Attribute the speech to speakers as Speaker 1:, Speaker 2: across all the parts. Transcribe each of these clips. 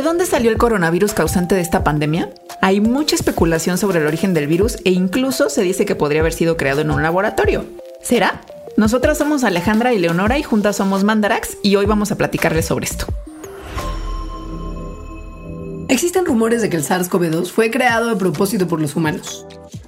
Speaker 1: ¿De dónde salió el coronavirus causante de esta pandemia? Hay mucha especulación sobre el origen del virus e incluso se dice que podría haber sido creado en un laboratorio. ¿Será? Nosotras somos Alejandra y Leonora y juntas somos Mandarax y hoy vamos a platicarles sobre esto.
Speaker 2: Existen rumores de que el SARS-CoV-2 fue creado a propósito por los humanos.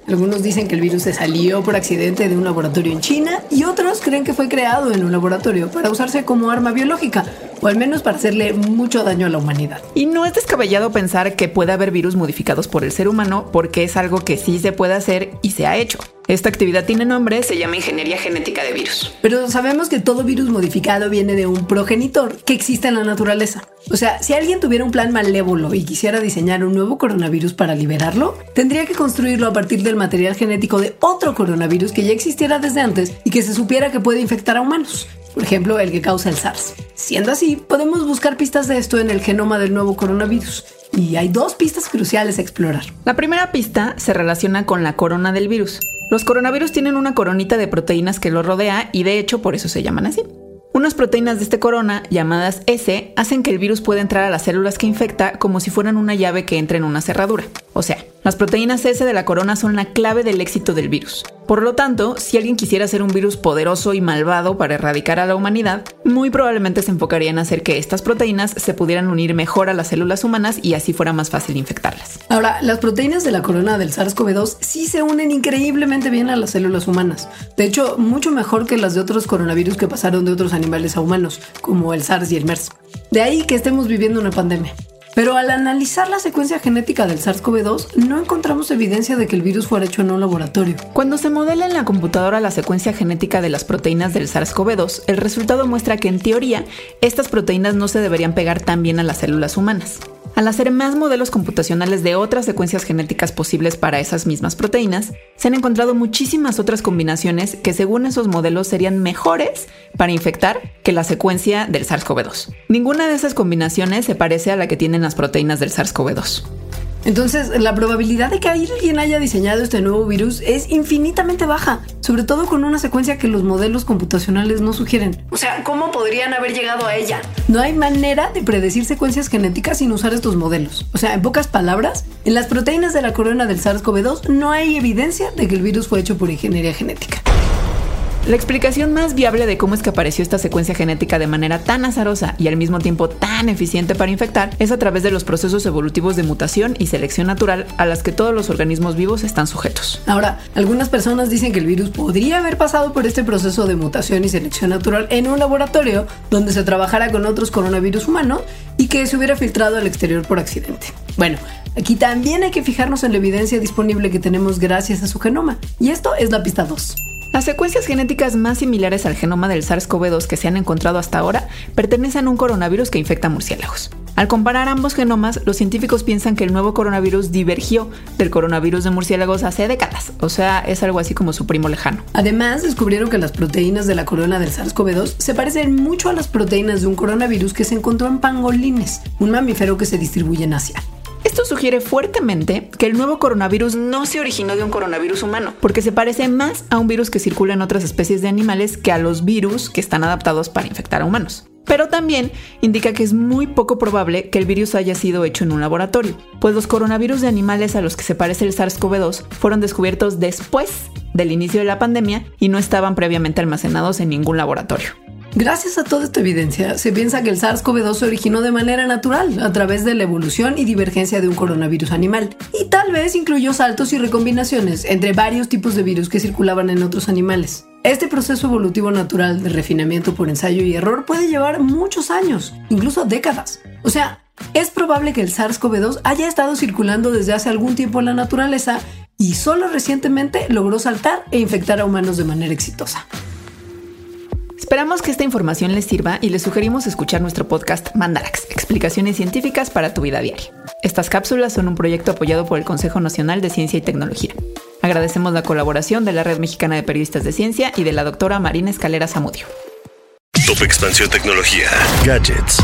Speaker 2: Algunos dicen que el virus se salió por accidente de un laboratorio en China y otros creen que fue creado en un laboratorio para usarse como arma biológica o al menos para hacerle mucho daño a la humanidad.
Speaker 1: Y no es descabellado pensar que puede haber virus modificados por el ser humano porque es algo que sí se puede hacer y se ha hecho. Esta actividad tiene nombre, se llama ingeniería genética de virus.
Speaker 2: Pero sabemos que todo virus modificado viene de un progenitor que existe en la naturaleza. O sea, si alguien tuviera un plan malévolo y quisiera diseñar un nuevo coronavirus para liberarlo, tendría que construirlo a partir del material genético de otro coronavirus que ya existiera desde antes y que se supiera que puede infectar a humanos. Por ejemplo, el que causa el SARS. Siendo así, podemos buscar pistas de esto en el genoma del nuevo coronavirus. Y hay dos pistas cruciales a explorar.
Speaker 1: La primera pista se relaciona con la corona del virus. Los coronavirus tienen una coronita de proteínas que lo rodea y de hecho por eso se llaman así. Unas proteínas de este corona, llamadas S, hacen que el virus pueda entrar a las células que infecta como si fueran una llave que entra en una cerradura. O sea, las proteínas S de la corona son la clave del éxito del virus. Por lo tanto, si alguien quisiera hacer un virus poderoso y malvado para erradicar a la humanidad, muy probablemente se enfocaría en hacer que estas proteínas se pudieran unir mejor a las células humanas y así fuera más fácil infectarlas.
Speaker 2: Ahora, las proteínas de la corona del SARS-CoV-2 sí se unen increíblemente bien a las células humanas. De hecho, mucho mejor que las de otros coronavirus que pasaron de otros animales a humanos, como el SARS y el MERS. De ahí que estemos viviendo una pandemia. Pero al analizar la secuencia genética del SARS-CoV-2, no encontramos evidencia de que el virus fuera hecho en un laboratorio.
Speaker 1: Cuando se modela en la computadora la secuencia genética de las proteínas del SARS-CoV-2, el resultado muestra que en teoría estas proteínas no se deberían pegar tan bien a las células humanas. Al hacer más modelos computacionales de otras secuencias genéticas posibles para esas mismas proteínas, se han encontrado muchísimas otras combinaciones que según esos modelos serían mejores para infectar que la secuencia del SARS-CoV-2. Ninguna de esas combinaciones se parece a la que tienen las proteínas del SARS-CoV-2.
Speaker 2: Entonces, la probabilidad de que alguien haya diseñado este nuevo virus es infinitamente baja, sobre todo con una secuencia que los modelos computacionales no sugieren. O sea, ¿cómo podrían haber llegado a ella? No hay manera de predecir secuencias genéticas sin usar estos modelos. O sea, en pocas palabras, en las proteínas de la corona del SARS-CoV-2 no hay evidencia de que el virus fue hecho por ingeniería genética.
Speaker 1: La explicación más viable de cómo es que apareció esta secuencia genética de manera tan azarosa y al mismo tiempo tan eficiente para infectar es a través de los procesos evolutivos de mutación y selección natural a las que todos los organismos vivos están sujetos.
Speaker 2: Ahora, algunas personas dicen que el virus podría haber pasado por este proceso de mutación y selección natural en un laboratorio donde se trabajara con otros coronavirus humanos y que se hubiera filtrado al exterior por accidente. Bueno, Aquí también hay que fijarnos en la evidencia disponible que tenemos gracias a su genoma. Y esto es la pista 2.
Speaker 1: Las secuencias genéticas más similares al genoma del SARS-CoV-2 que se han encontrado hasta ahora pertenecen a un coronavirus que infecta murciélagos. Al comparar ambos genomas, los científicos piensan que el nuevo coronavirus divergió del coronavirus de murciélagos hace décadas, o sea, es algo así como su primo lejano.
Speaker 2: Además, descubrieron que las proteínas de la corona del SARS-CoV-2 se parecen mucho a las proteínas de un coronavirus que se encontró en pangolines, un mamífero que se distribuye en Asia.
Speaker 1: Esto sugiere fuertemente que el nuevo coronavirus no se originó de un coronavirus humano, porque se parece más a un virus que circula en otras especies de animales que a los virus que están adaptados para infectar a humanos. Pero también indica que es muy poco probable que el virus haya sido hecho en un laboratorio, pues los coronavirus de animales a los que se parece el SARS-CoV-2 fueron descubiertos después del inicio de la pandemia y no estaban previamente almacenados en ningún laboratorio.
Speaker 2: Gracias a toda esta evidencia, se piensa que el SARS-CoV-2 se originó de manera natural, a través de la evolución y divergencia de un coronavirus animal, y tal vez incluyó saltos y recombinaciones entre varios tipos de virus que circulaban en otros animales. Este proceso evolutivo natural de refinamiento por ensayo y error puede llevar muchos años, incluso décadas. O sea, es probable que el SARS-CoV-2 haya estado circulando desde hace algún tiempo en la naturaleza y solo recientemente logró saltar e infectar a humanos de manera exitosa.
Speaker 1: Esperamos que esta información les sirva y les sugerimos escuchar nuestro podcast Mandarax, explicaciones científicas para tu vida diaria. Estas cápsulas son un proyecto apoyado por el Consejo Nacional de Ciencia y Tecnología. Agradecemos la colaboración de la Red Mexicana de Periodistas de Ciencia y de la doctora Marina Escalera Zamudio.
Speaker 3: Top Expansión Tecnología. Gadgets